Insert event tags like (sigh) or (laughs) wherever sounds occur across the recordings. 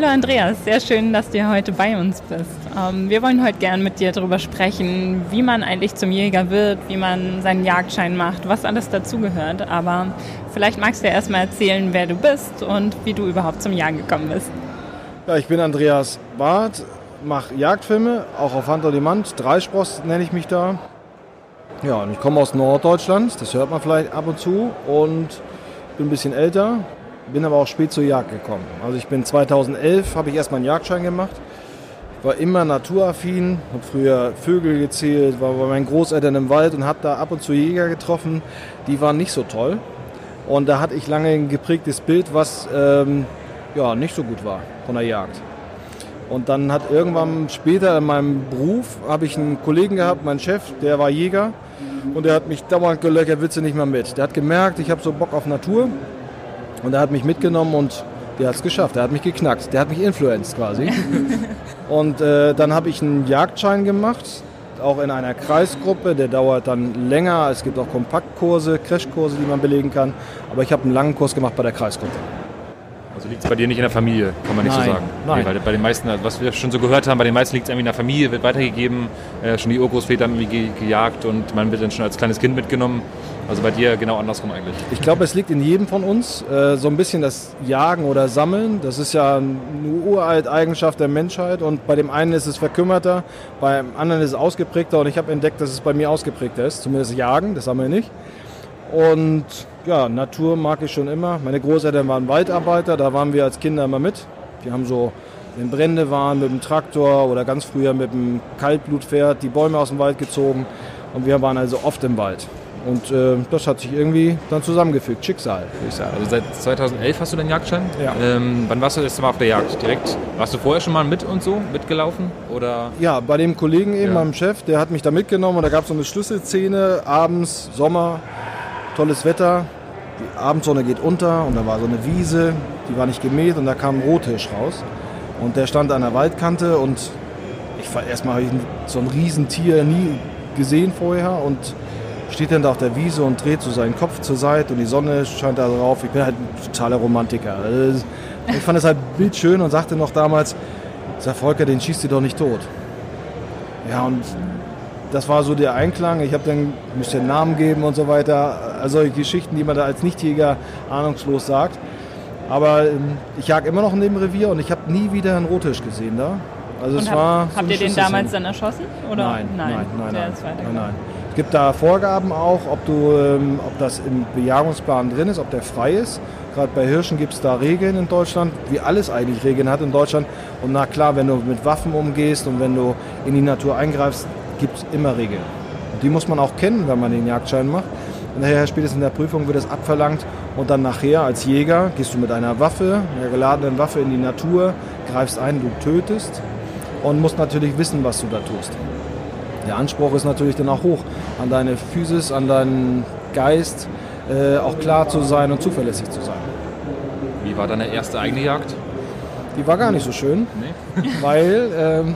Hallo Andreas, sehr schön, dass du heute bei uns bist. Ähm, wir wollen heute gerne mit dir darüber sprechen, wie man eigentlich zum Jäger wird, wie man seinen Jagdschein macht, was alles dazugehört. Aber vielleicht magst du ja erstmal erzählen, wer du bist und wie du überhaupt zum Jagen gekommen bist. Ja, ich bin Andreas Barth, mache Jagdfilme, auch auf on Demand. Dreispross nenne ich mich da. Ja, und ich komme aus Norddeutschland, das hört man vielleicht ab und zu. Und bin ein bisschen älter, bin aber auch spät zur Jagd gekommen. Also ich bin 2011, habe ich erstmal einen Jagdschein gemacht. War immer naturaffin, habe früher Vögel gezählt, war bei meinen Großeltern im Wald und habe da ab und zu Jäger getroffen. Die waren nicht so toll. Und da hatte ich lange ein geprägtes Bild, was ähm, ja, nicht so gut war von der Jagd. Und dann hat irgendwann später in meinem Beruf, habe ich einen Kollegen gehabt, meinen Chef, der war Jäger. Und der hat mich dauernd gelöchert, willst du nicht mehr mit. Der hat gemerkt, ich habe so Bock auf Natur. Und er hat mich mitgenommen und der hat es geschafft. Der hat mich geknackt. Der hat mich influenced quasi. (laughs) und äh, dann habe ich einen Jagdschein gemacht, auch in einer Kreisgruppe. Der dauert dann länger. Es gibt auch Kompaktkurse, Crashkurse, die man belegen kann. Aber ich habe einen langen Kurs gemacht bei der Kreisgruppe. Also liegt es bei dir nicht in der Familie, kann man nicht Nein, so sagen. nein. Nee, weil bei den meisten, was wir schon so gehört haben, bei den meisten liegt es irgendwie in der Familie, wird weitergegeben. Äh, schon die Urgroßväter haben irgendwie ge gejagt und man wird dann schon als kleines Kind mitgenommen. Also bei dir genau andersrum eigentlich. Ich glaube, es liegt in jedem von uns äh, so ein bisschen das Jagen oder Sammeln. Das ist ja eine uralte Eigenschaft der Menschheit und bei dem einen ist es verkümmerter, beim anderen ist es ausgeprägter und ich habe entdeckt, dass es bei mir ausgeprägter ist. Zumindest Jagen, das Sammeln nicht. Und ja, Natur mag ich schon immer. Meine Großeltern waren Waldarbeiter, da waren wir als Kinder immer mit. Die haben so, wenn Brände waren, mit dem Traktor oder ganz früher mit dem Kaltblutpferd die Bäume aus dem Wald gezogen. Und wir waren also oft im Wald. Und äh, das hat sich irgendwie dann zusammengefügt. Schicksal, würde ich sagen. Also seit 2011 hast du deinen Jagdschein? Ja. Ähm, wann warst du das erste Mal auf der Jagd? Direkt? Warst du vorher schon mal mit und so, mitgelaufen? Oder? Ja, bei dem Kollegen eben, Ja. meinem Chef, der hat mich da mitgenommen und da gab es so eine Schlüsselszene, abends, Sommer, tolles Wetter, die Abendsonne geht unter und da war so eine Wiese, die war nicht gemäht und da kam ein Rothirsch raus. Und der stand an der Waldkante und ich war erstmal ich so ein Riesentier nie gesehen vorher und steht dann da auf der Wiese und dreht so seinen Kopf zur Seite und die Sonne scheint da drauf. Ich bin halt ein totaler Romantiker. Also, Ich fand es halt bildschön und sagte noch damals, sag Volker, den schießt ihr doch nicht tot. Ja, und das war so der Einklang. Ich habe dann, müsste den Namen geben und so weiter. Also solche Geschichten, die man da als Nichtjäger ahnungslos sagt. Aber ähm, ich jag immer noch in dem Revier und ich habe nie wieder einen Rothirsch gesehen da. Also Und es hab, war so habt eine ihr den damals dann erschossen? Oder? Nein, nein, nein, nein, nein, weitergegangen. nein. Gibt da Vorgaben auch, ob, du, ähm, ob das im Bejagungsplan drin ist, ob der frei ist. Gerade bei Hirschen gibt es da Regeln in Deutschland, wie alles eigentlich Regeln hat in Deutschland. Und na klar, wenn du mit Waffen umgehst und wenn du in die Natur eingreifst, gibt es immer Regeln. Und die muss man auch kennen, wenn man den Jagdschein macht. Und daher spätestens in der Prüfung wird es abverlangt und dann nachher als Jäger gehst du mit einer Waffe, einer geladenen Waffe in die Natur, greifst ein, du tötest und musst natürlich wissen, was du da tust. Der Anspruch ist natürlich dann auch hoch an deine Physis, an deinen Geist, äh, auch klar zu sein und zuverlässig zu sein. Wie war deine erste eigene Jagd? Die war gar nicht so schön, (laughs) weil ähm,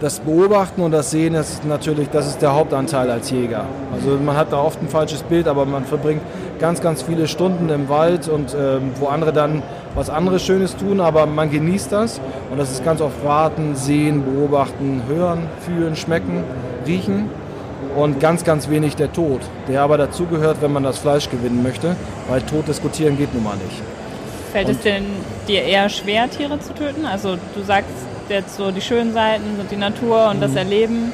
das Beobachten und das Sehen ist natürlich, das ist der Hauptanteil als Jäger. Also man hat da oft ein falsches Bild, aber man verbringt ganz, ganz viele Stunden im Wald und ähm, wo andere dann was anderes Schönes tun, aber man genießt das und das ist ganz oft warten, sehen, beobachten, hören, fühlen, schmecken, riechen und ganz, ganz wenig der Tod, der aber dazugehört, wenn man das Fleisch gewinnen möchte, weil tot diskutieren geht nun mal nicht. Fällt es Und- denn dir eher schwer, Tiere zu töten? Also du sagst jetzt so, die schönen Seiten sind die Natur und Mhm. das Erleben.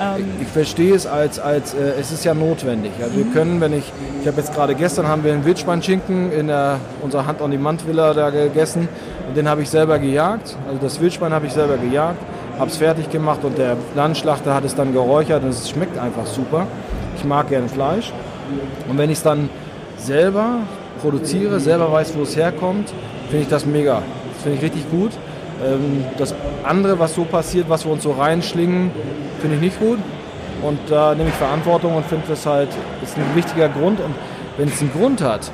Ähm, Ich verstehe es als, als äh, es ist ja notwendig. Also wir können, wenn ich, ich habe jetzt gerade gestern haben wir einen Wildschweinschinken in der, unserer Hand on die Villa da gegessen und den habe ich selber gejagt. Also das Wildschwein habe ich selber gejagt, habe es fertig gemacht und der Landschlachter hat es dann geräuchert und es schmeckt einfach super. Ich mag gerne Fleisch und wenn ich es dann selber produziere, selber weiß, wo es herkommt, finde ich das mega. Das finde ich richtig gut. Ähm, Das andere, was so passiert, was wir uns so reinschlingen, finde ich nicht gut. Und da nehme ich Verantwortung und finde das halt, ist ein wichtiger Grund. Und wenn es einen Grund hat,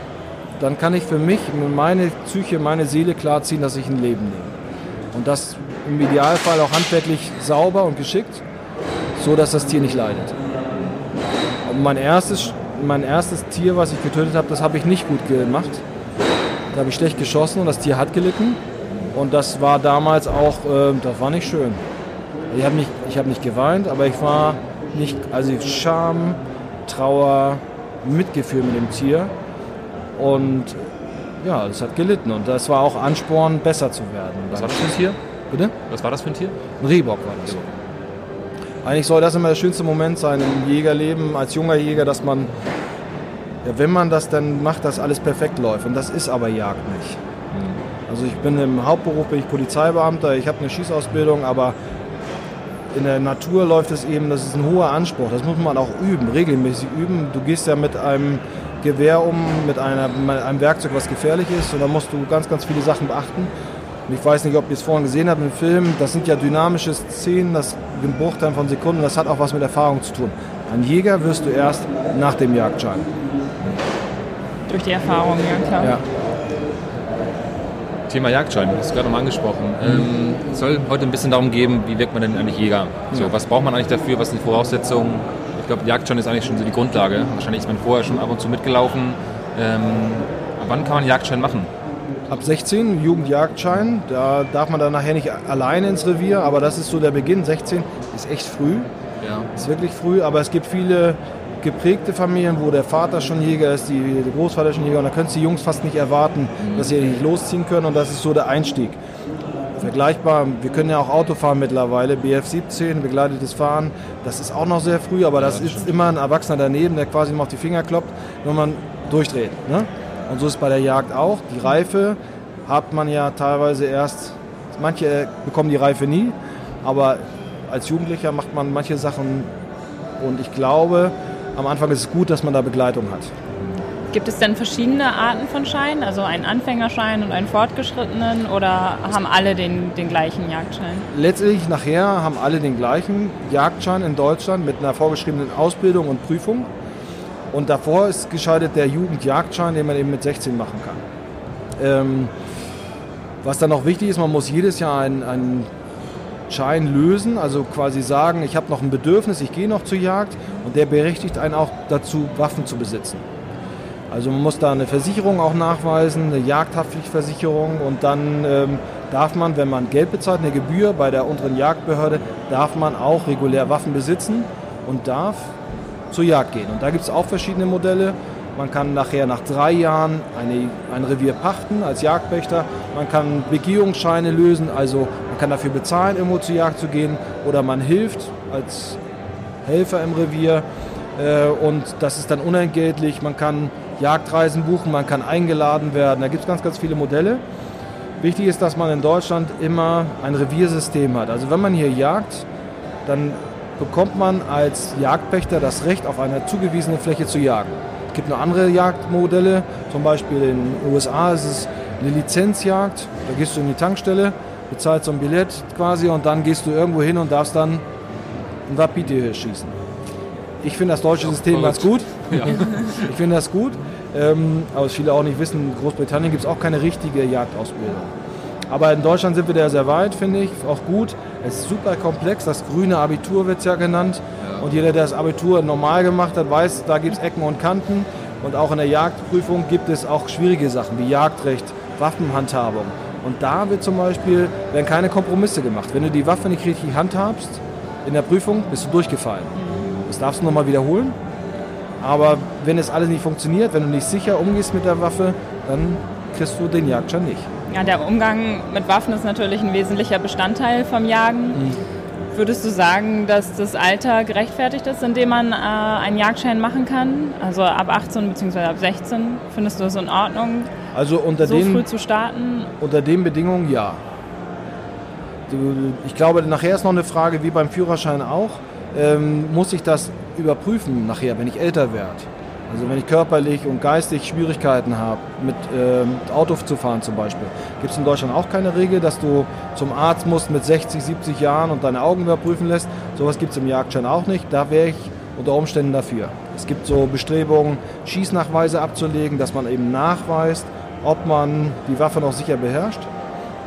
dann kann ich für mich, meine Psyche, meine Seele klarziehen, dass ich ein Leben nehme. Und das im Idealfall auch handwerklich sauber und geschickt, so dass das Tier nicht leidet. Und mein erstes, mein erstes Tier, was ich getötet habe, das habe ich nicht gut gemacht. Da habe ich schlecht geschossen und das Tier hat gelitten. Und das war damals auch, äh, das war nicht schön. Ich habe nicht, hab nicht geweint, aber ich war nicht, also Scham, Trauer, Mitgefühl mit dem Tier. Und ja, es hat gelitten und das war auch Ansporn, besser zu werden. Was für ein Tier? Bitte? Was war das für ein Tier? Ein Rehbock war das. Eigentlich soll das immer der schönste Moment sein im Jägerleben als junger Jäger, dass man, ja, wenn man das dann macht, dass alles perfekt läuft. Und das ist aber Jagd nicht. Also ich bin im Hauptberuf bin ich Polizeibeamter, ich habe eine Schießausbildung, aber in der Natur läuft es eben, das ist ein hoher Anspruch. Das muss man auch üben, regelmäßig üben. Du gehst ja mit einem Gewehr um, mit, einer, mit einem Werkzeug, was gefährlich ist, und da musst du ganz, ganz viele Sachen beachten. Und ich weiß nicht, ob ihr es vorhin gesehen habt im Film, das sind ja dynamische Szenen, das in Bruchteilen von Sekunden, das hat auch was mit Erfahrung zu tun. Ein Jäger wirst du erst nach dem Jagdschein. Durch die Erfahrung, ja klar. Ja. Thema Jagdschein, das ist gerade nochmal angesprochen. Ähm, es soll heute ein bisschen darum gehen, wie wirkt man denn eigentlich Jäger? So, ja. Was braucht man eigentlich dafür? Was sind die Voraussetzungen? Ich glaube, Jagdschein ist eigentlich schon so die Grundlage. Wahrscheinlich ist man vorher schon ab und zu mitgelaufen. Ähm, wann kann man Jagdschein machen? Ab 16, Jugendjagdschein. Da darf man dann nachher nicht alleine ins Revier, aber das ist so der Beginn. 16 ist echt früh. Ja. Ist wirklich früh, aber es gibt viele geprägte Familien, wo der Vater schon Jäger ist, die, der Großvater schon Jäger und da können die Jungs fast nicht erwarten, mhm. dass sie nicht losziehen können und das ist so der Einstieg. Vergleichbar, wir können ja auch Auto fahren mittlerweile, BF17, begleitetes Fahren, das ist auch noch sehr früh, aber das, das ist immer ein Erwachsener daneben, der quasi mal auf die Finger kloppt, wenn man durchdreht. Ne? Und so ist es bei der Jagd auch. Die Reife hat man ja teilweise erst, manche bekommen die Reife nie, aber als Jugendlicher macht man manche Sachen und ich glaube, am Anfang ist es gut, dass man da Begleitung hat. Gibt es denn verschiedene Arten von Scheinen, also einen Anfängerschein und einen fortgeschrittenen oder haben alle den, den gleichen Jagdschein? Letztlich nachher haben alle den gleichen Jagdschein in Deutschland mit einer vorgeschriebenen Ausbildung und Prüfung. Und davor ist geschaltet der Jugendjagdschein, den man eben mit 16 machen kann. Ähm, was dann noch wichtig ist, man muss jedes Jahr einen, einen Schein lösen, also quasi sagen, ich habe noch ein Bedürfnis, ich gehe noch zur Jagd und der berechtigt einen auch dazu, Waffen zu besitzen. Also man muss da eine Versicherung auch nachweisen, eine Jagdhaftpflichtversicherung und dann ähm, darf man, wenn man Geld bezahlt, eine Gebühr bei der unteren Jagdbehörde, darf man auch regulär Waffen besitzen und darf zur Jagd gehen. Und da gibt es auch verschiedene Modelle. Man kann nachher nach drei Jahren eine, ein Revier pachten als Jagdpächter. Man kann Begehungsscheine lösen, also man kann dafür bezahlen, irgendwo zur Jagd zu gehen. Oder man hilft als Helfer im Revier. Äh, und das ist dann unentgeltlich. Man kann Jagdreisen buchen, man kann eingeladen werden. Da gibt es ganz, ganz viele Modelle. Wichtig ist, dass man in Deutschland immer ein Reviersystem hat. Also wenn man hier jagt, dann bekommt man als Jagdpächter das Recht, auf einer zugewiesenen Fläche zu jagen. Es gibt noch andere Jagdmodelle, zum Beispiel in den USA ist es eine Lizenzjagd. Da gehst du in die Tankstelle, bezahlst so ein Billett quasi und dann gehst du irgendwo hin und darfst dann ein Wapiti schießen. Ich finde das deutsche System ganz gut. (laughs) Ja. Ich finde das gut. Ähm, aber was viele auch nicht wissen, in Großbritannien gibt es auch keine richtige Jagdausbildung. Aber in Deutschland sind wir da sehr weit, finde ich, auch gut. Es ist super komplex, das grüne Abitur wird es ja genannt. Ja. Und jeder, der das Abitur normal gemacht hat, weiß, da gibt es Ecken und Kanten. Und auch in der Jagdprüfung gibt es auch schwierige Sachen wie Jagdrecht, Waffenhandhabung. Und da wird zum Beispiel, werden keine Kompromisse gemacht. Wenn du die Waffe nicht richtig handhabst in der Prüfung, bist du durchgefallen. Das darfst du nochmal wiederholen. Aber wenn es alles nicht funktioniert, wenn du nicht sicher umgehst mit der Waffe, dann kriegst du den Jagdschein nicht. Ja, der Umgang mit Waffen ist natürlich ein wesentlicher Bestandteil vom Jagen. Mhm. Würdest du sagen, dass das Alter gerechtfertigt ist, in dem man äh, einen Jagdschein machen kann? Also ab 18 bzw. ab 16? Findest du das in Ordnung, also unter so den, früh zu starten? Unter den Bedingungen ja. Ich glaube, nachher ist noch eine Frage, wie beim Führerschein auch, ähm, muss ich das überprüfen nachher, wenn ich älter werde? Also wenn ich körperlich und geistig Schwierigkeiten habe, mit ähm, Auto zu fahren zum Beispiel, gibt es in Deutschland auch keine Regel, dass du zum Arzt musst mit 60, 70 Jahren und deine Augen überprüfen lässt. Sowas gibt es im Jagdschein auch nicht. Da wäre ich unter Umständen dafür. Es gibt so Bestrebungen, Schießnachweise abzulegen, dass man eben nachweist, ob man die Waffe noch sicher beherrscht.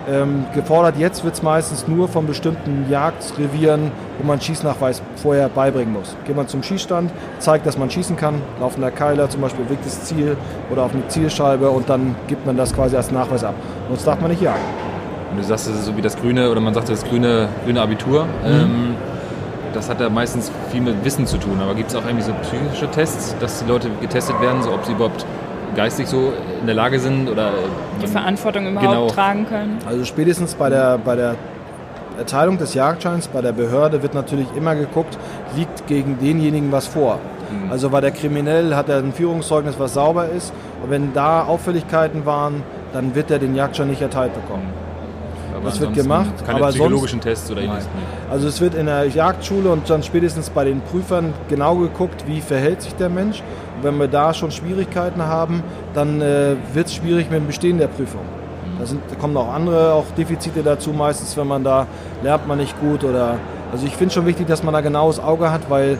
Ähm, gefordert jetzt wird es meistens nur von bestimmten Jagdrevieren, wo man Schießnachweis vorher beibringen muss. Geht man zum Schießstand, zeigt, dass man schießen kann, laufender Keiler zum Beispiel, wirktes Ziel oder auf eine Zielscheibe und dann gibt man das quasi als Nachweis ab. Sonst darf man nicht jagen. Und du sagst, das ist so wie das grüne, oder man sagt das grüne, grüne Abitur. Mhm. Ähm, das hat ja meistens viel mit Wissen zu tun. Aber gibt es auch irgendwie so psychische Tests, dass die Leute getestet werden, so ob sie überhaupt geistig so in der Lage sind oder die Verantwortung überhaupt genau. tragen können? Also spätestens bei der, bei der Erteilung des Jagdscheins bei der Behörde wird natürlich immer geguckt, liegt gegen denjenigen was vor. Mhm. Also war der kriminell, hat er ein Führungszeugnis, was sauber ist. Und wenn da Auffälligkeiten waren, dann wird er den Jagdschein nicht erteilt bekommen. Aber das wird gemacht. Keine aber psychologischen sonst, Tests oder ähnliches. Also es wird in der Jagdschule und dann spätestens bei den Prüfern genau geguckt, wie verhält sich der Mensch. Wenn wir da schon Schwierigkeiten haben, dann äh, wird es schwierig mit dem Bestehen der Prüfung. Da, sind, da kommen auch andere auch Defizite dazu. Meistens, wenn man da lernt man nicht gut oder also ich finde schon wichtig, dass man da genaues Auge hat, weil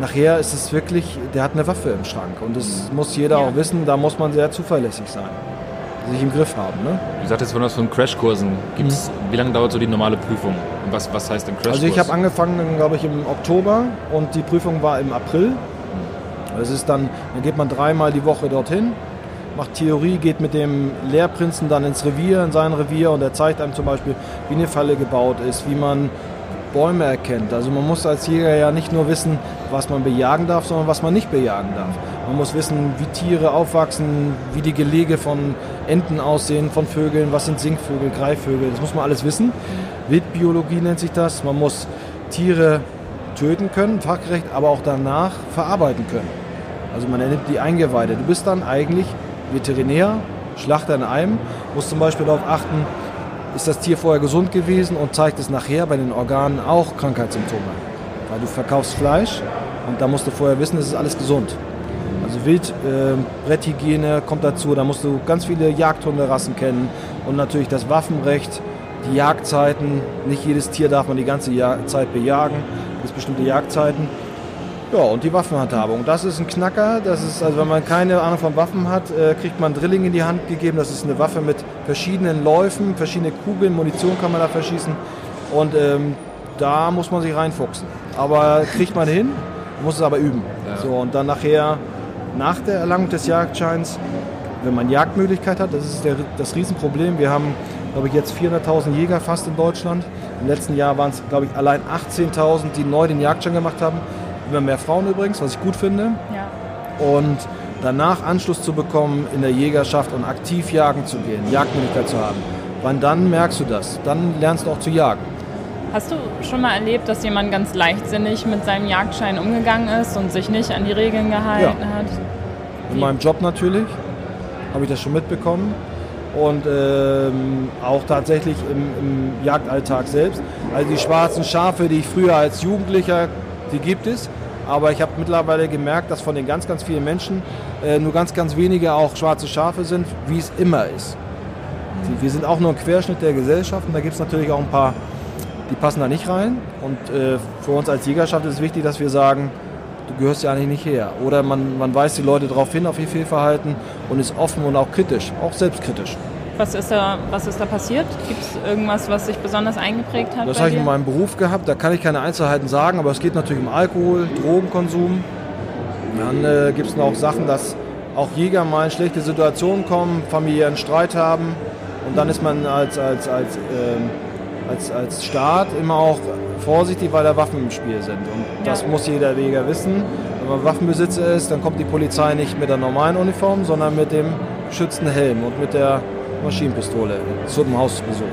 nachher ist es wirklich, der hat eine Waffe im Schrank und das muss jeder ja. auch wissen. Da muss man sehr zuverlässig sein sich im Griff haben. Ne? Du sagtest von was von Crashkursen. Gibt's, mhm. Wie lange dauert so die normale Prüfung? Und was, was heißt denn Crashkurs? Also ich habe angefangen, glaube ich, im Oktober und die Prüfung war im April. Es ist dann, dann geht man dreimal die Woche dorthin, macht Theorie, geht mit dem Lehrprinzen dann ins Revier, in sein Revier und er zeigt einem zum Beispiel, wie eine Falle gebaut ist, wie man Bäume erkennt. Also man muss als Jäger ja nicht nur wissen, was man bejagen darf, sondern was man nicht bejagen darf. Man muss wissen, wie Tiere aufwachsen, wie die Gelege von Enten aussehen, von Vögeln, was sind Singvögel, Greifvögel, das muss man alles wissen. Wildbiologie nennt sich das. Man muss Tiere töten können, fachgerecht, aber auch danach verarbeiten können. Also man nennt die Eingeweide. Du bist dann eigentlich Veterinär, Schlachter in einem, musst zum Beispiel darauf achten, ist das Tier vorher gesund gewesen und zeigt es nachher bei den Organen auch Krankheitssymptome. Weil du verkaufst Fleisch und da musst du vorher wissen, es ist alles gesund. Also Wildbretthygiene äh, kommt dazu, da musst du ganz viele Jagdhunderassen kennen und natürlich das Waffenrecht, die Jagdzeiten. Nicht jedes Tier darf man die ganze Zeit bejagen, es gibt bestimmte Jagdzeiten. Ja, und die Waffenhandhabung. Das ist ein Knacker. Das ist, also wenn man keine Ahnung von Waffen hat, äh, kriegt man Drilling in die Hand gegeben. Das ist eine Waffe mit verschiedenen Läufen, verschiedene Kugeln, Munition kann man da verschießen. Und ähm, da muss man sich reinfuchsen. Aber kriegt man hin, muss es aber üben. Ja. So, und dann nachher, nach der Erlangung des Jagdscheins, wenn man Jagdmöglichkeit hat, das ist der, das Riesenproblem. Wir haben, glaube ich, jetzt 400.000 Jäger fast in Deutschland. Im letzten Jahr waren es, glaube ich, allein 18.000, die neu den Jagdschein gemacht haben immer mehr Frauen übrigens, was ich gut finde. Ja. Und danach Anschluss zu bekommen in der Jägerschaft und aktiv jagen zu gehen, Jagdmöglichkeit zu haben. Wann dann merkst du das? Dann lernst du auch zu jagen. Hast du schon mal erlebt, dass jemand ganz leichtsinnig mit seinem Jagdschein umgegangen ist und sich nicht an die Regeln gehalten ja. hat? In meinem Job natürlich habe ich das schon mitbekommen und ähm, auch tatsächlich im, im, Jagdalltag selbst. Also die schwarzen Schafe, die ich früher als Jugendlicher, die gibt es, aber ich habe mittlerweile gemerkt, dass von den ganz, ganz vielen Menschen äh, nur ganz, ganz wenige auch schwarze Schafe sind, wie es immer ist. Wir sind auch nur ein Querschnitt der Gesellschaft und da gibt es natürlich auch ein paar, die passen da nicht rein. Und äh, für uns als Jägerschaft ist es wichtig, dass wir sagen, du gehörst ja eigentlich nicht her. Oder man, man weist die Leute darauf hin, auf ihr Fehlverhalten und ist offen und auch kritisch, auch selbstkritisch. Was ist da, was ist da passiert? Gibt es irgendwas, was sich besonders eingeprägt hat? Das habe ich in meinem Beruf gehabt, da kann ich keine Einzelheiten sagen, aber es geht natürlich um Alkohol, Drogenkonsum. Dann äh, gibt es noch Sachen, dass auch Jäger mal in schlechte Situationen kommen, familiären Streit haben. Und dann ist man als, als, als, äh, als, als Staat immer auch vorsichtig, weil da Waffen im Spiel sind. Und das muss jeder Jäger wissen. Wenn man Waffenbesitzer ist, dann kommt die Polizei nicht mit der normalen Uniform, sondern mit dem geschützten Helm und mit der Maschinenpistole zum Hausbesuch.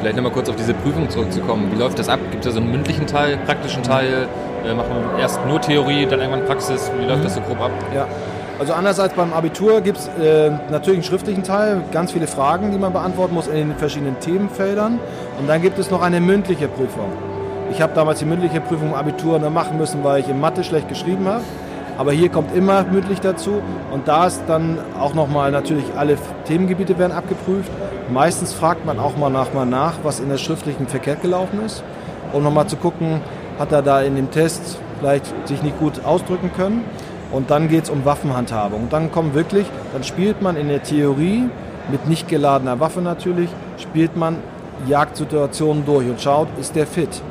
Vielleicht nochmal kurz auf diese Prüfung zurückzukommen. Wie läuft das ab? Gibt es da so einen mündlichen Teil, praktischen Teil? Äh, macht man erst nur Theorie, dann irgendwann Praxis? Wie läuft mhm. das so grob ab? Ja, also anders als beim Abitur gibt es äh, natürlich einen schriftlichen Teil, ganz viele Fragen, die man beantworten muss in den verschiedenen Themenfeldern. Und dann gibt es noch eine mündliche Prüfung. Ich habe damals die mündliche Prüfung im Abitur nur machen müssen, weil ich in Mathe schlecht geschrieben habe. Aber hier kommt immer mündlich dazu und da ist dann auch nochmal natürlich alle Themengebiete werden abgeprüft. Meistens fragt man auch mal nach, mal nach, was in der schriftlichen verkehrt gelaufen ist, um nochmal zu gucken, hat er da in dem Test vielleicht sich nicht gut ausdrücken können. Und dann geht es um Waffenhandhabung. Und dann kommt wirklich, dann spielt man in der Theorie mit nicht geladener Waffe natürlich, spielt man Jagdsituationen durch und schaut, ist der fit.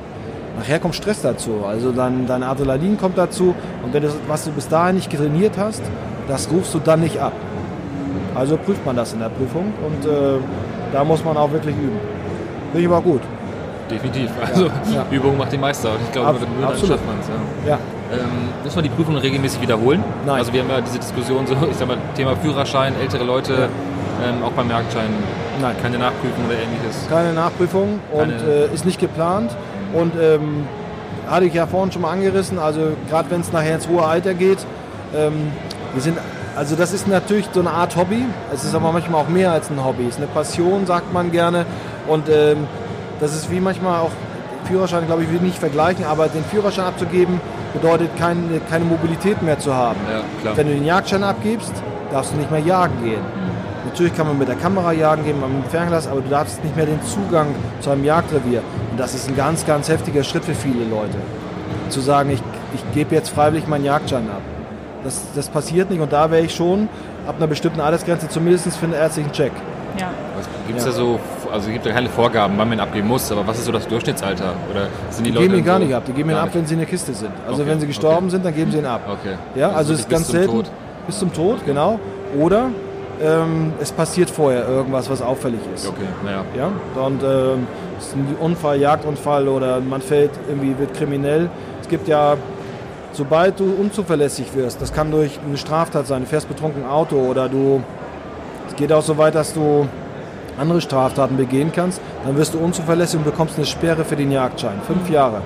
Nachher kommt Stress dazu, also dein, dein Adrenalin kommt dazu und wenn das, was du bis dahin nicht trainiert hast, das rufst du dann nicht ab. Also prüft man das in der Prüfung und äh, da muss man auch wirklich üben. Finde ich aber gut. Definitiv. Also ja. Übung macht den Meister. Und ich glaube, Ab- dann absolut. schafft man es. Ja. Ja, Ähm, muss man die Prüfung regelmäßig wiederholen? Nein. Also wir haben ja diese Diskussion, so, ich sag mal, Thema Führerschein, ältere Leute, ähm, auch beim Jagdschein, Nein. keine Nachprüfung oder ähnliches. keine Nachprüfung und Keine- äh, ist nicht geplant. Und ähm, hatte ich ja vorhin schon mal angerissen, also gerade wenn es nachher ins hohe Alter geht, ähm, wir sind, also das ist natürlich so eine Art Hobby, es ist aber manchmal auch mehr als ein Hobby, es ist eine Passion, sagt man gerne. Und ähm, das ist wie manchmal auch, Führerschein, glaube ich, will ich nicht vergleichen, aber den Führerschein abzugeben bedeutet keine, keine Mobilität mehr zu haben. Ja. Wenn du den Jagdschein abgibst, darfst du nicht mehr jagen gehen. Natürlich kann man mit der Kamera jagen gehen, mit dem Fernglas, aber du darfst nicht mehr den Zugang zu einem Jagdrevier. Und das ist ein ganz, ganz heftiger Schritt für viele Leute. Zu sagen, ich, ich gebe jetzt freiwillig meinen Jagdschein ab. Das, das passiert nicht und da wäre ich schon ab einer bestimmten Altersgrenze zumindest für einen ärztlichen Check. Ja. Gibt es Ja. da so, also es gibt ja keine Vorgaben, wann man ihn abgeben muss, aber was ist so das Durchschnittsalter? Oder sind die, Die Leute geben ihn gar so- nicht ab, die geben ihn ab, nicht? wenn sie in der Kiste sind. Also Okay, wenn sie gestorben okay. sind, dann geben sie ihn ab. Okay. Ja, also es wirklich ist ganz bis zum selten. Tod. Bis zum Tod, genau. Oder ähm, es passiert vorher irgendwas, was auffällig ist. Okay, naja. Ja, und ähm, es ist ein Unfall, Jagdunfall oder man fällt irgendwie, wird kriminell. Es gibt ja, sobald du unzuverlässig wirst, das kann durch eine Straftat sein, du fährst betrunken Auto oder du, es geht auch so weit, dass du andere Straftaten begehen kannst, dann wirst du unzuverlässig und bekommst eine Sperre für den Jagdschein. Fünf Jahre.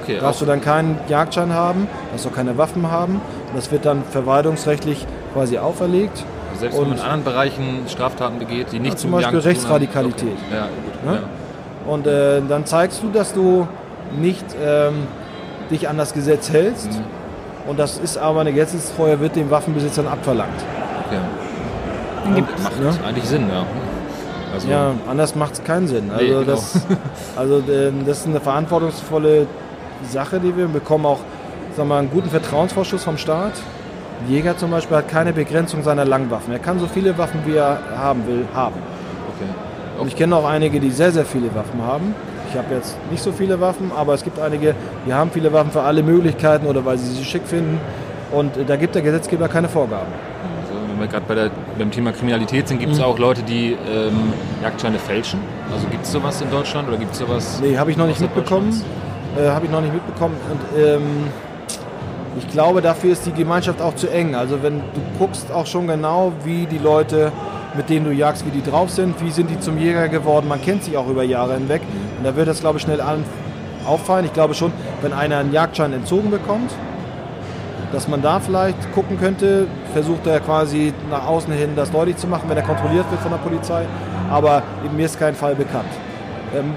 Okay, Darfst du dann keinen Jagdschein haben, darfst auch keine Waffen haben. Das wird dann verwaltungsrechtlich quasi auferlegt. Selbst wenn man und- in anderen Bereichen Straftaten begeht, die nicht Ja, zum zum Beispiel. Rechtsradikalität. Okay. Ja, gut. Ne? Ja. Und äh, dann zeigst du, dass du nicht ähm, dich an das Gesetz hältst. Mhm. Und das ist aber eine Gesetzestreue, wird den Waffenbesitzern abverlangt. Okay. Dann gibt Macht ne? eigentlich Sinn, ja. Also, Ja, anders macht es keinen Sinn. Also, Nee, genau. das, also ähm, das ist eine verantwortungsvolle Sache, die wir bekommen. Auch sagen wir, mal, einen guten Vertrauensvorschuss vom Staat. Ein Jäger zum Beispiel hat keine Begrenzung seiner Langwaffen. Er kann so viele Waffen, wie er haben will, haben. okay. Und ich kenne auch einige, die sehr, sehr viele Waffen haben. Ich habe jetzt nicht so viele Waffen, aber es gibt einige, die haben viele Waffen für alle Möglichkeiten oder weil sie sie schick finden. Und äh, da gibt der Gesetzgeber keine Vorgaben. Also, wenn wir gerade bei der, beim Thema Kriminalität sind, Mhm. gibt es auch Leute, die ähm, Jagdscheine fälschen? Also gibt es sowas in Deutschland oder gibt es sowas? Nee, habe ich noch nicht mitbekommen. Äh, habe ich noch nicht mitbekommen. Und ähm, ich glaube, dafür ist die Gemeinschaft auch zu eng. Also wenn du guckst auch schon genau, wie die Leute, mit denen du jagst, wie die drauf sind, wie sind die zum Jäger geworden. Man kennt sich auch über Jahre hinweg. Und da wird das, glaube ich, schnell allen auffallen. Ich glaube schon, wenn einer einen Jagdschein entzogen bekommt, dass man da vielleicht gucken könnte, versucht er quasi nach außen hin das deutlich zu machen, wenn er kontrolliert wird von der Polizei. Aber mir ist kein Fall bekannt. Ähm,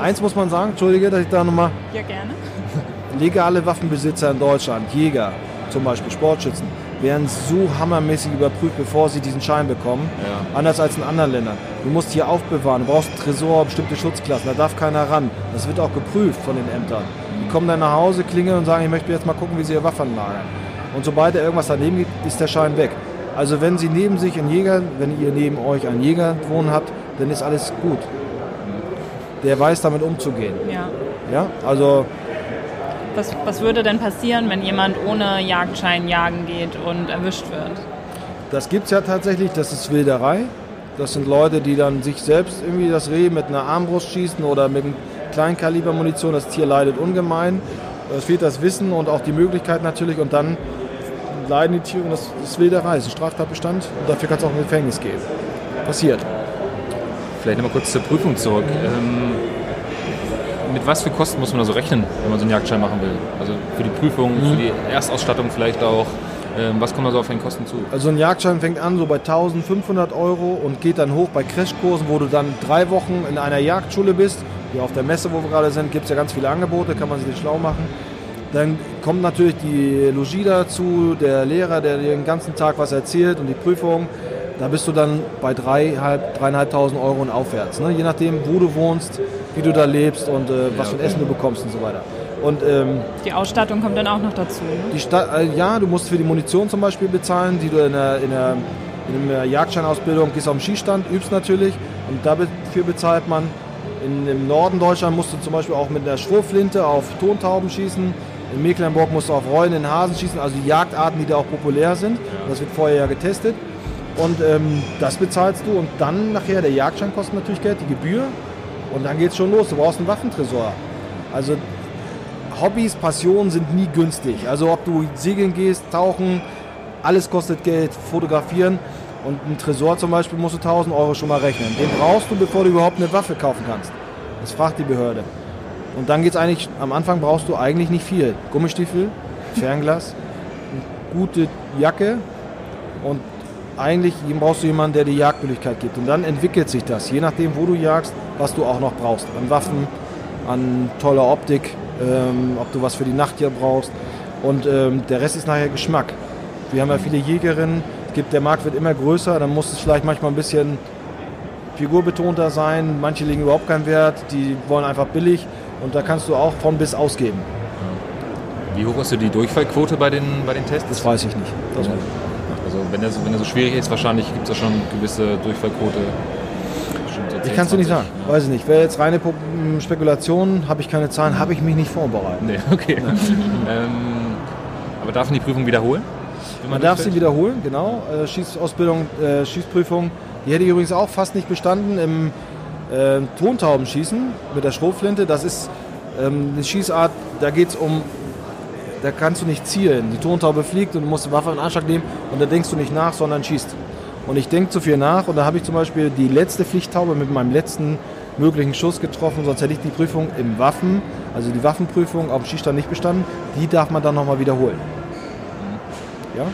eins muss man sagen, entschuldige, dass ich da nochmal, Ja, gerne. (laughs) legale Waffenbesitzer in Deutschland, Jäger zum Beispiel, Sportschützen, werden so hammermäßig überprüft, bevor sie diesen Schein bekommen. Ja. Anders als in anderen Ländern. Du musst hier aufbewahren, du brauchst einen Tresor, bestimmte Schutzklassen, da darf keiner ran. Das wird auch geprüft von den Ämtern. Die kommen dann nach Hause, klingeln und sagen, ich möchte jetzt mal gucken, wie sie ihre Waffen lagern. Und sobald da irgendwas daneben geht, ist der Schein weg. Also wenn Sie neben sich einen Jäger, wenn ihr neben euch einen Jäger wohnen habt, dann ist alles gut. Der weiß damit umzugehen. Ja. Ja, also Was, was würde denn passieren, wenn jemand ohne Jagdschein jagen geht und erwischt wird? Das gibt es ja tatsächlich, das ist Wilderei. Das sind Leute, die dann sich selbst irgendwie das Reh mit einer Armbrust schießen oder mit einem Kleinkalibermunition. Das Tier leidet ungemein. Es fehlt das Wissen und auch die Möglichkeit natürlich. Und dann leiden die Tiere und das ist Wilderei, das ist ein Straftatbestand. Und dafür kann es auch in Gefängnis gehen. Passiert. Vielleicht nochmal kurz zur Prüfung zurück. Ähm, mit was für Kosten muss man da so rechnen, wenn man so einen Jagdschein machen will? Also für die Prüfung, Mhm. für die Erstausstattung vielleicht auch. Ähm, was kommt da so auf den Kosten zu? Also ein Jagdschein fängt an so bei 1500 Euro und geht dann hoch bei Crashkursen, wo du dann drei Wochen in einer Jagdschule bist. Hier auf der Messe, wo wir gerade sind, gibt es ja ganz viele Angebote, kann man sich schlau machen. Dann kommt natürlich die Logie dazu, der Lehrer, der dir den ganzen Tag was erzählt und die Prüfung. Da bist du dann bei 3.500 3.500 Euro und aufwärts. Ne? Je nachdem, wo du wohnst, wie du da lebst und äh, was für ein okay. Essen du bekommst und so weiter. Und ähm, Die Ausstattung kommt dann auch noch dazu. Ne? die Sta äh, ja, du musst für die Munition zum Beispiel bezahlen, die du in der, in der, in der Jagdscheinausbildung gehst auf den Schießstand, übst natürlich. Und dafür bezahlt man. In, Im Norden Deutschland musst du zum Beispiel auch mit einer Schrotflinte auf Tontauben schießen. In Mecklenburg musst du auf rollenden Hasen schießen, also die Jagdarten, die da auch populär sind. Das wird vorher ja getestet. Und ähm, das bezahlst du und dann nachher der Jagdschein kostet natürlich Geld, die Gebühr. Und dann geht's schon los. Du brauchst einen Waffentresor. Also Hobbys, Passionen sind nie günstig. Also ob du segeln gehst, tauchen, alles kostet Geld, fotografieren. Und ein Tresor zum Beispiel musst du 1000 Euro schon mal rechnen. Den brauchst du, bevor du überhaupt eine Waffe kaufen kannst. Das fragt die Behörde. Und dann geht's eigentlich, am Anfang brauchst du eigentlich nicht viel. Gummistiefel, Fernglas, eine gute Jacke und eigentlich brauchst du jemanden, der dir Jagdmöglichkeit gibt. Und dann entwickelt sich das, je nachdem, wo du jagst, was du auch noch brauchst. An Waffen, an toller Optik, ähm, ob du was für die Nacht hier brauchst. Und ähm, der Rest ist nachher Geschmack. Wir haben ja viele Jägerinnen, gibt, der Markt wird immer größer, dann muss es vielleicht manchmal ein bisschen figurbetonter sein. Manche legen überhaupt keinen Wert, die wollen einfach billig und da kannst du auch von bis ausgeben. Wie hoch ist die Durchfallquote bei den, bei den Tests? Das weiß ich nicht. Das Ja. Also wenn der, so- wenn der so schwierig ist, wahrscheinlich gibt es da schon gewisse Durchfallquote. So Ich 10, kann es dir nicht 20, sagen. Weiß ich nicht. Wäre jetzt reine Pu- m, Spekulation, habe ich keine Zahlen, habe ich mich nicht vorbereitet. Nee, (laughs) okay. ähm, aber darf man die Prüfung wiederholen? wenn Man darf sie wiederholen, genau. Äh, Schießausbildung, äh, Schießprüfung. Die hätte ich übrigens auch fast nicht bestanden im äh, Tontaubenschießen mit der Schrotflinte. Das ist ähm, eine Schießart, da geht es um, da kannst du nicht zielen. Die Tontaube fliegt und du musst die Waffe in Anschlag nehmen und da denkst du nicht nach, sondern schießt. Und ich denke zu viel nach und da habe ich zum Beispiel die letzte Pflichttaube mit meinem letzten möglichen Schuss getroffen, sonst hätte ich die Prüfung im Waffen, also die Waffenprüfung auf dem Schießstand nicht bestanden. Die darf man dann nochmal wiederholen. Ja?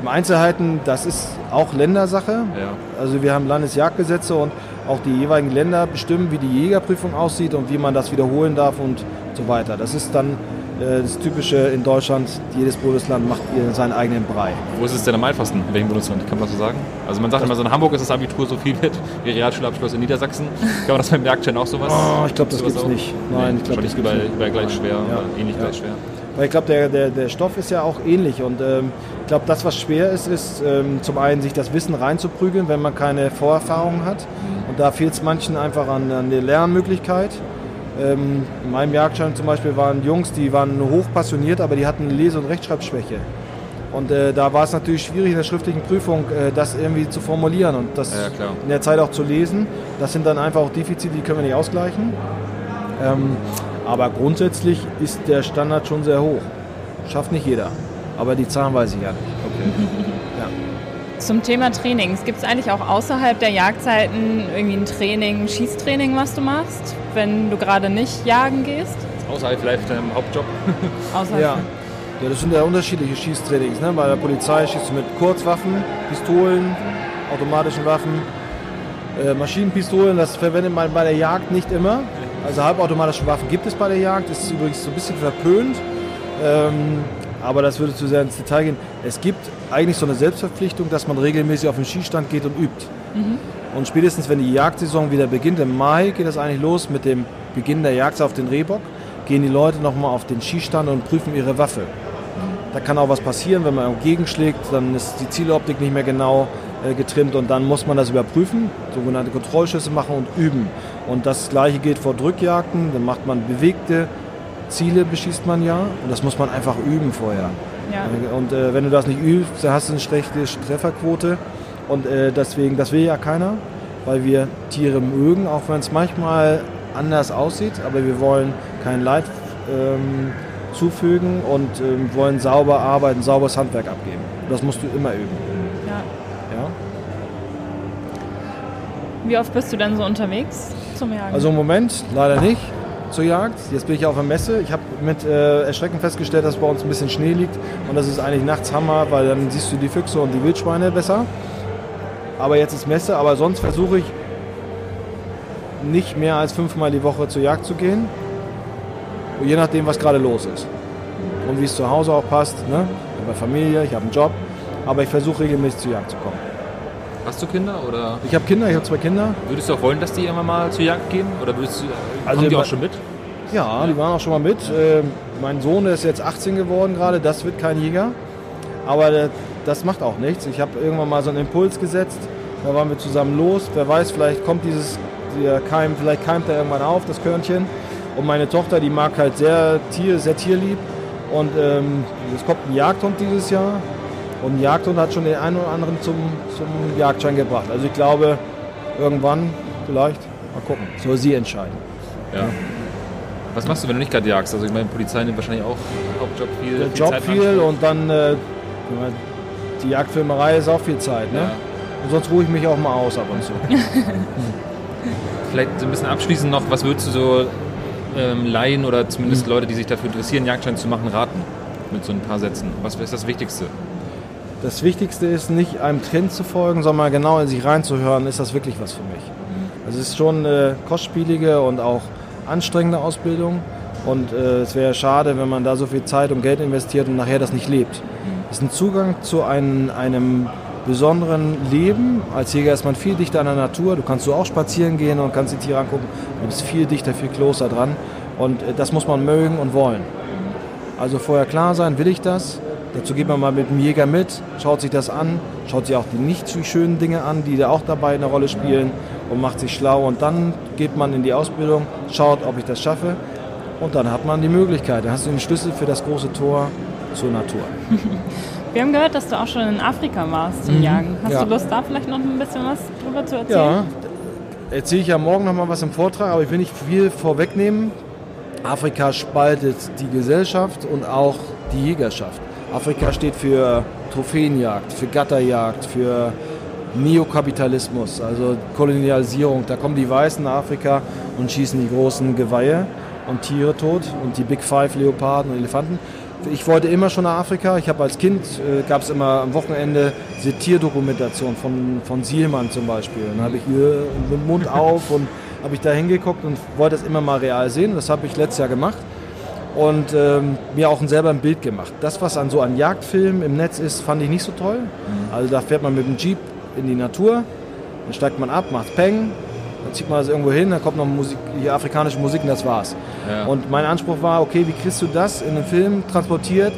Im Einzelheiten, das ist auch Ländersache. Ja. Also wir haben Landesjagdgesetze und auch die jeweiligen Länder bestimmen, wie die Jägerprüfung aussieht und wie man das wiederholen darf und so weiter. Das ist dann das Typische in Deutschland. Jedes Bundesland macht seinen eigenen Brei. Wo ist es denn am einfachsten? In welchem Bundesland? Kann man das so sagen? Also man sagt immer so, in Hamburg ist das Abitur so viel wert wie Realschulabschluss in Niedersachsen. Kann man das beim Jagdschein auch sowas? Oh, ich glaube, das gibt es nicht. Nein, nee, ich glaube, das überall, nicht. gleich schwer Ja. oder ähnlich Ja. gleich schwer. Weil ich glaube, der, der, der Stoff ist ja auch ähnlich. Und ähm, ich glaube, das, was schwer ist, ist ähm, zum einen, sich das Wissen reinzuprügeln, wenn man keine Vorerfahrung hat. Und da fehlt es manchen einfach an, an der Lernmöglichkeit. Ähm, in meinem Jagdschein zum Beispiel waren Jungs, die waren hoch passioniert, aber die hatten Lese- und Rechtschreibschwäche. Und äh, da war es natürlich schwierig in der schriftlichen Prüfung, äh, das irgendwie zu formulieren und das Ja, in der Zeit auch zu lesen. Das sind dann einfach auch Defizite, die können wir nicht ausgleichen. Ähm, aber grundsätzlich ist der Standard schon sehr hoch. Schafft nicht jeder. Aber die Zahlen weiß ich ja nicht. (laughs) Zum Thema Trainings. Gibt es eigentlich auch außerhalb der Jagdzeiten irgendwie ein Training, ein Schießtraining, was du machst, wenn du gerade nicht jagen gehst? Außerhalb vielleicht deinem Hauptjob. (laughs) Außerhalb Ja. ja, das sind ja unterschiedliche Schießtrainings. Ne? Bei der Polizei schießt du mit Kurzwaffen, Pistolen, automatischen Waffen, äh, Maschinenpistolen. Das verwendet man bei der Jagd nicht immer. Also halbautomatische Waffen gibt es bei der Jagd. Das ist übrigens so ein bisschen verpönt. Ähm, aber das würde zu sehr ins Detail gehen. Es gibt eigentlich so eine Selbstverpflichtung, dass man regelmäßig auf den Schießstand geht und übt. Und spätestens, wenn die Jagdsaison wieder beginnt, im Mai geht das eigentlich los mit dem Beginn der Jagd auf den Rehbock, gehen die Leute nochmal auf den Schießstand und prüfen ihre Waffe. Da kann auch was passieren, wenn man gegenschlägt, dann ist die Zieloptik nicht mehr genau äh, getrimmt und dann muss man das überprüfen, sogenannte Kontrollschüsse machen und üben. Und das gleiche gilt vor Drückjagden, dann macht man bewegte Ziele, beschießt man ja und das muss man einfach üben vorher. Ja. Und äh, wenn du das nicht übst, dann hast du eine schlechte Trefferquote. Und äh, deswegen, das will ja keiner, weil wir Tiere mögen, auch wenn es manchmal anders aussieht. Aber wir wollen kein Leid ähm, zufügen und ähm, wollen sauber arbeiten, sauberes Handwerk abgeben. Das musst du immer üben. Ja. Ja? Wie oft bist du dann so unterwegs zum Jagen? Also im Moment leider nicht zur Jagd. Jetzt bin ich auf der Messe. Ich habe mit äh, Erschrecken festgestellt, dass bei uns ein bisschen Schnee liegt. Und das ist eigentlich nachts Hammer, weil dann siehst du die Füchse und die Wildschweine besser. Aber jetzt ist Messe. Aber sonst versuche ich nicht mehr als fünfmal die Woche zur Jagd zu gehen. Und je nachdem, was gerade los ist. Und wie es zu Hause auch passt. Ne? Ich habe Familie, ich habe einen Job. Aber ich versuche regelmäßig zur Jagd zu kommen. Hast du Kinder oder Ich habe Kinder, ich habe zwei Kinder. würdest du auch wollen, dass die immer mal zur Jagd gehen? Oder würdest du, Also kommen die auch schon mit? Ja, die waren auch schon mal mit. Ähm, mein Sohn ist jetzt 18 geworden gerade, das wird kein Jäger. Aber der, das macht auch nichts. Ich habe irgendwann mal so einen Impuls gesetzt. Da waren wir zusammen los. Wer weiß, vielleicht kommt dieses der Keim, vielleicht keimt er irgendwann auf, das Körnchen. Und meine Tochter, die mag halt sehr Tier, sehr tierlieb. Und ähm, es kommt ein Jagdhund dieses Jahr. Und ein Jagdhund hat schon den einen oder anderen zum, zum Jagdschein gebracht. Also ich glaube, irgendwann vielleicht, mal gucken, soll sie entscheiden. Ja. Was machst du, wenn du nicht gerade jagst? Also ich meine, Polizei nimmt wahrscheinlich auch Hauptjob viel, Der viel Job Zeit viel und dann äh, die Jagdfilmerei ist auch viel Zeit. Ne? Ja. Und sonst ruhe ich mich auch mal aus ab und zu. (laughs) Vielleicht so ein bisschen abschließend noch, was würdest du so ähm, Laien oder Mhm. zumindest Leute, die sich dafür interessieren, Jagdschein zu machen, raten? Mit so ein paar Sätzen. Was ist das Wichtigste? Das Wichtigste ist nicht einem Trend zu folgen, sondern mal genau in sich reinzuhören, ist das wirklich was für mich. Also es ist schon eine kostspielige und auch anstrengende Ausbildung und äh, es wäre schade, wenn man da so viel Zeit und Geld investiert und nachher das nicht lebt. Es ist ein Zugang zu einem, einem besonderen Leben. Als Jäger ist man viel dichter an der Natur. Du kannst so auch spazieren gehen und kannst die Tiere angucken. Du bist viel dichter, viel closer dran. Und äh, das muss man mögen und wollen. Also vorher klar sein, will ich das? Dazu geht man mal mit dem Jäger mit, schaut sich das an, schaut sich auch die nicht so schönen Dinge an, die da auch dabei eine Rolle spielen und macht sich schlau. Und dann geht man in die Ausbildung, schaut, ob ich das schaffe. Und dann hat man die Möglichkeit. Dann hast du den Schlüssel für das große Tor zur Natur. (laughs) Wir haben gehört, dass du auch schon in Afrika warst zum Jagen. Hast Mhm. Ja. du Lust, da vielleicht noch ein bisschen was drüber zu erzählen? Ja, erzähle ich ja morgen noch mal was im Vortrag, aber ich will nicht viel vorwegnehmen. Afrika spaltet die Gesellschaft und auch die Jägerschaft. Afrika steht für Trophäenjagd, für Gatterjagd, für Neokapitalismus, also Kolonialisierung. Da kommen die Weißen nach Afrika und schießen die großen Geweihe und Tiere tot und die Big Five Leoparden und Elefanten. Ich wollte immer schon nach Afrika. Ich habe als Kind, äh, gab es immer am Wochenende diese Tierdokumentation von, von Sielmann zum Beispiel. Dann habe ich hier den Mund auf und habe ich da hingeguckt und wollte es immer mal real sehen. Das habe ich letztes Jahr gemacht und ähm, mir auch selber ein Bild gemacht. Das, was an so an Jagdfilmen im Netz ist, fand ich nicht so toll. Also da fährt man mit dem Jeep in die Natur, dann steigt man ab, macht Peng, dann zieht man das irgendwo hin, dann kommt noch Musik, die afrikanische Musik und das war's. Ja. Und mein Anspruch war, okay, wie kriegst du das in den Film transportiert,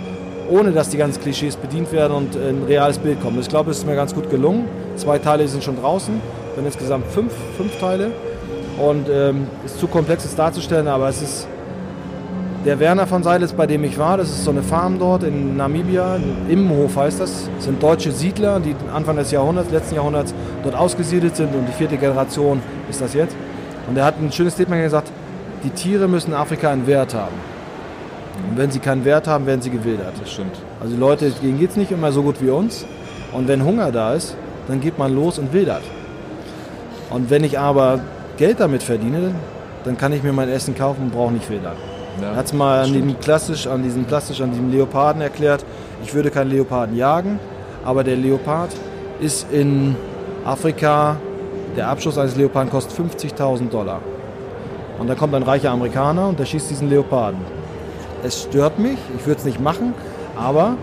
ohne dass die ganzen Klischees bedient werden und ein reales Bild kommt. Ich glaube, es ist mir ganz gut gelungen. Zwei Teile sind schon draußen, dann insgesamt fünf, fünf Teile. Und ähm, ist zu komplex, es darzustellen, aber es ist der Werner von Seidels, bei dem ich war, das ist so eine Farm dort in Namibia, Immenhof heißt das, das sind deutsche Siedler, die Anfang des Jahrhunderts, letzten Jahrhunderts dort ausgesiedelt sind und die vierte Generation ist das jetzt. Und er hat ein schönes Statement gesagt, die Tiere müssen in Afrika einen Wert haben. Und wenn sie keinen Wert haben, werden sie gewildert. Das stimmt. Also die Leute, denen geht es nicht immer so gut wie uns. Und wenn Hunger da ist, dann geht man los und wildert. Und wenn ich aber Geld damit verdiene, dann kann ich mir mein Essen kaufen und brauche nicht wildern. Ja, Er hat es mal an diesem klassisch, an diesem klassisch, an diesem Leoparden erklärt. Ich würde keinen Leoparden jagen, aber der Leopard ist in Afrika, der Abschuss eines Leoparden kostet 50.000 Dollar. Und da kommt ein reicher Amerikaner und der schießt diesen Leoparden. Es stört mich, ich würde es nicht machen, aber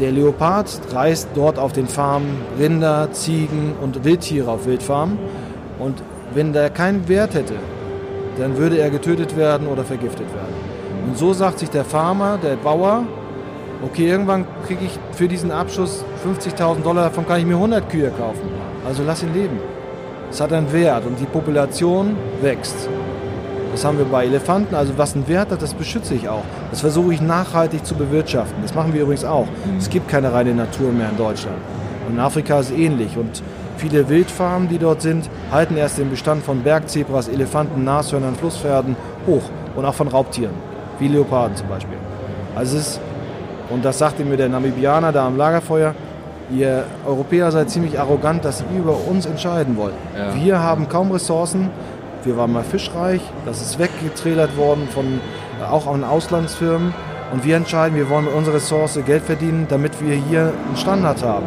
der Leopard reißt dort auf den Farmen Rinder, Ziegen und Wildtiere auf Wildfarmen. Und wenn der keinen Wert hätte, dann würde er getötet werden oder vergiftet werden. Und so sagt sich der Farmer, der Bauer, okay, irgendwann kriege ich für diesen Abschuss 50.000 Dollar, davon kann ich mir 100 Kühe kaufen. Also lass ihn leben. Es hat einen Wert und die Population wächst. Das haben wir bei Elefanten, also was einen Wert hat, das beschütze ich auch. Das versuche ich nachhaltig zu bewirtschaften. Das machen wir übrigens auch. Es gibt keine reine Natur mehr in Deutschland. Und in Afrika ist es ähnlich. Und viele Wildfarmen, die dort sind, halten erst den Bestand von Bergzebras, Elefanten, Nashörnern, Flusspferden hoch. Und auch von Raubtieren, wie Leoparden zum Beispiel. Also es ist, und das sagte mir der Namibianer da am Lagerfeuer, ihr Europäer seid ziemlich arrogant, dass ihr über uns entscheiden wollt. Ja. Wir haben kaum Ressourcen, wir waren mal fischreich, das ist weggeträlert worden von äh, auch an Auslandsfirmen. Und wir entscheiden, wir wollen mit unserer Ressource Geld verdienen, damit wir hier einen Standard haben.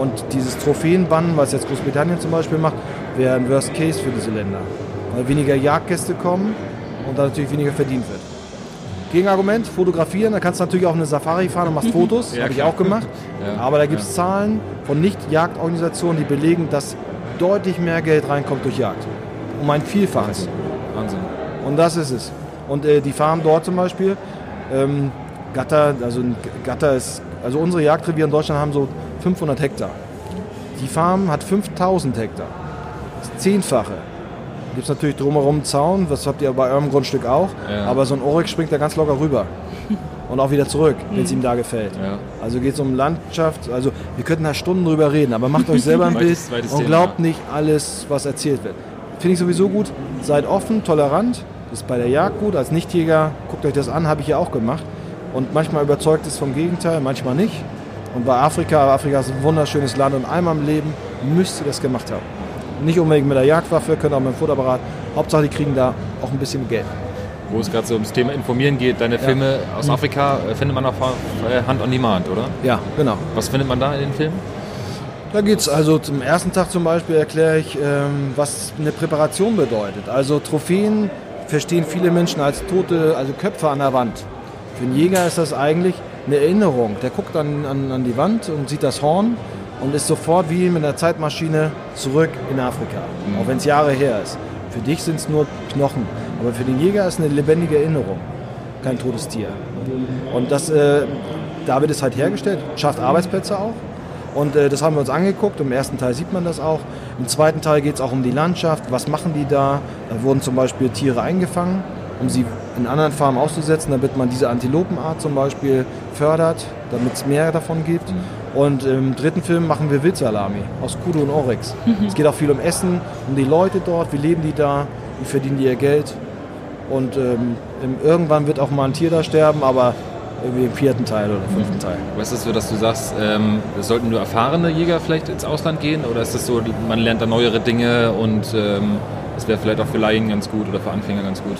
Und dieses Trophäenbannen, was jetzt Großbritannien zum Beispiel macht, wäre ein Worst Case für diese Länder. Weil weniger Jagdgäste kommen und dann natürlich weniger verdient wird. Gegenargument, fotografieren, da kannst du natürlich auch eine Safari fahren und machst (laughs) Fotos, Ja, habe ich auch gemacht. (laughs) Ja, Aber da gibt es ja. Zahlen von Nicht-Jagdorganisationen, die belegen, dass deutlich mehr Geld reinkommt durch Jagd. Um ein Vielfaches. Wahnsinn. Und das ist es. Und äh, die Farm dort zum Beispiel, ähm, Gatter, also Gatter ist, also unsere Jagdreviere in Deutschland haben so 500 Hektar. Die Farm hat 5000 Hektar. Das Zehnfache. Gibt es natürlich drumherum einen Zaun, das habt ihr bei eurem Grundstück auch. Ja. Aber so ein Oryx springt da ganz locker rüber. Und auch wieder zurück, (laughs) wenn es ihm da gefällt. Ja. Also geht es um Landschaft. Also wir könnten da Stunden drüber reden, aber macht euch selber ein (laughs) Bild und glaubt nicht alles, was erzählt wird. Finde ich sowieso gut. Seid offen, tolerant. Das ist bei der Jagd gut. Als Nichtjäger, guckt euch das an, habe ich ja auch gemacht. Und manchmal überzeugt es vom Gegenteil, manchmal nicht. Und bei Afrika, Afrika ist ein wunderschönes Land und einmal im Leben müsst ihr das gemacht haben. Nicht unbedingt mit der Jagdwaffe, könnt auch mit dem Futterapparat. Hauptsache, die kriegen da auch ein bisschen Geld. Wo es gerade so ums Thema Informieren geht, deine Filme aus Afrika äh, findet man auf äh, Hand on Demand, oder? Ja, genau. Was findet man da in den Filmen? Da geht's also zum ersten Tag zum Beispiel erkläre ich, ähm, was eine Präparation bedeutet. Also Trophäen verstehen viele Menschen als tote, also Köpfe an der Wand. Für einen Jäger ist das eigentlich eine Erinnerung. Der guckt an, an, an die Wand und sieht das Horn und ist sofort wie mit einer Zeitmaschine zurück in Afrika, auch wenn es Jahre her ist. Für dich sind es nur Knochen, aber für den Jäger ist eine lebendige Erinnerung, kein totes Tier. Und das, äh, da wird es halt hergestellt, schafft Arbeitsplätze auch. Und äh, das haben wir uns angeguckt. Im ersten Teil sieht man das auch. Im zweiten Teil geht es auch um die Landschaft. Was machen die da? Da wurden zum Beispiel Tiere eingefangen, um sie in anderen Farmen auszusetzen, damit man diese Antilopenart zum Beispiel fördert, damit es mehr davon gibt. Und im dritten Film machen wir Wildsalami aus Kudu und Oryx. Es geht auch viel um Essen, um die Leute dort, wie leben die da, wie verdienen die ihr Geld. Und ähm, irgendwann wird auch mal ein Tier da sterben, aber irgendwie im vierten Teil oder fünften Teil. Was ist es so, dass du sagst, ähm, sollten nur erfahrene Jäger vielleicht ins Ausland gehen? Oder ist es so, man lernt da neuere Dinge und ähm, das wäre vielleicht auch für Laien ganz gut oder für Anfänger ganz gut?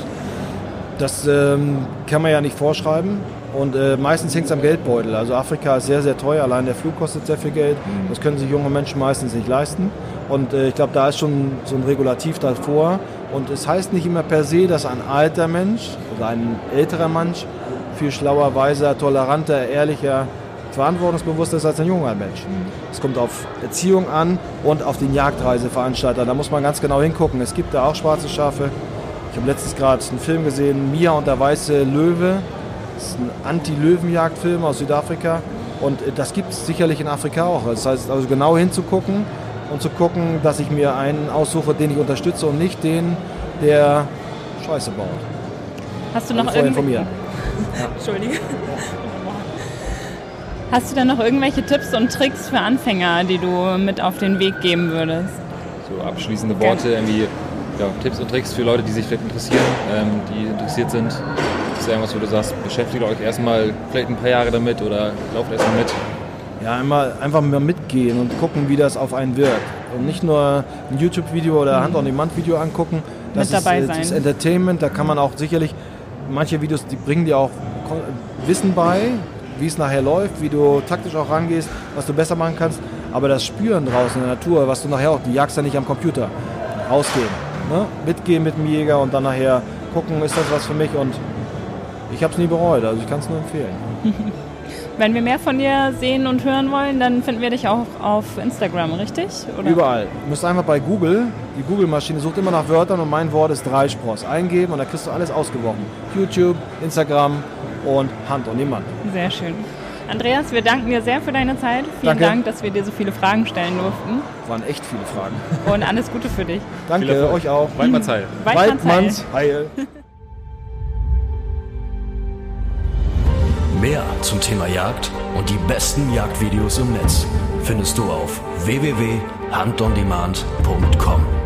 Das ähm, kann man ja nicht vorschreiben. Und äh, meistens hängt es am Geldbeutel. Also Afrika ist sehr, sehr teuer. Allein der Flug kostet sehr viel Geld. Das können sich junge Menschen meistens nicht leisten. Und äh, ich glaube, da ist schon so ein Regulativ davor. Und es heißt nicht immer per se, dass ein alter Mensch oder ein älterer Mensch viel schlauer, weiser, toleranter, ehrlicher, verantwortungsbewusster ist als ein junger Mensch. Es kommt auf Erziehung an und auf den Jagdreiseveranstalter. Da muss man ganz genau hingucken. Es gibt da auch schwarze Schafe. Ich habe letztens gerade einen Film gesehen, Mia und der weiße Löwe. Das ist ein Anti-Löwenjagdfilm aus Südafrika. Und äh, das gibt es sicherlich in Afrika auch. Das heißt also genau hinzugucken und zu gucken, dass ich mir einen aussuche, den ich unterstütze und nicht den, der Scheiße baut. Hast du Also noch irgendw- informieren. (laughs) Entschuldige. Hast du dann noch irgendwelche Tipps und Tricks für Anfänger, die du mit auf den Weg geben würdest? So abschließende Worte, irgendwie ja, Tipps und Tricks für Leute, die sich vielleicht interessieren, ähm, die interessiert sind. Ist da irgendwas, wo du sagst, beschäftigt euch erstmal vielleicht ein paar Jahre damit oder lauft erstmal mit? Ja, einmal einfach mal mitgehen und gucken, wie das auf einen wirkt. Und nicht nur ein YouTube-Video oder Hand-on-Demand-Video angucken. Das Mit dabei ist, äh, sein. Das ist Entertainment, da kann man auch sicherlich, manche Videos, die bringen dir auch Wissen bei, wie es nachher läuft, wie du taktisch auch rangehst, was du besser machen kannst. Aber das Spüren draußen in der Natur, was du nachher auch, du jagst ja nicht am Computer. Rausgehen, ne? mitgehen mit dem Jäger und dann nachher gucken, ist das was für mich und ich habe es nie bereut, also ich kann es nur empfehlen. (laughs) Wenn wir mehr von dir sehen und hören wollen, dann finden wir dich auch auf Instagram, richtig? Oder? Überall. Du musst einfach bei Google, die Google-Maschine sucht immer nach Wörtern und mein Wort ist Dreispross. Eingeben und da kriegst du alles ausgewogen. YouTube, Instagram und Hand und Niemand. Sehr schön. Andreas, wir danken dir sehr für deine Zeit. Vielen Danke. Dank, dass wir dir so viele Fragen stellen durften. Waren echt viele Fragen. Und alles Gute für dich. Danke, euch auch. Weidmannsheil. Weidmannsheil. Heil. (laughs) Mehr zum Thema Jagd und die besten Jagdvideos im Netz findest du auf www.handondemand.com.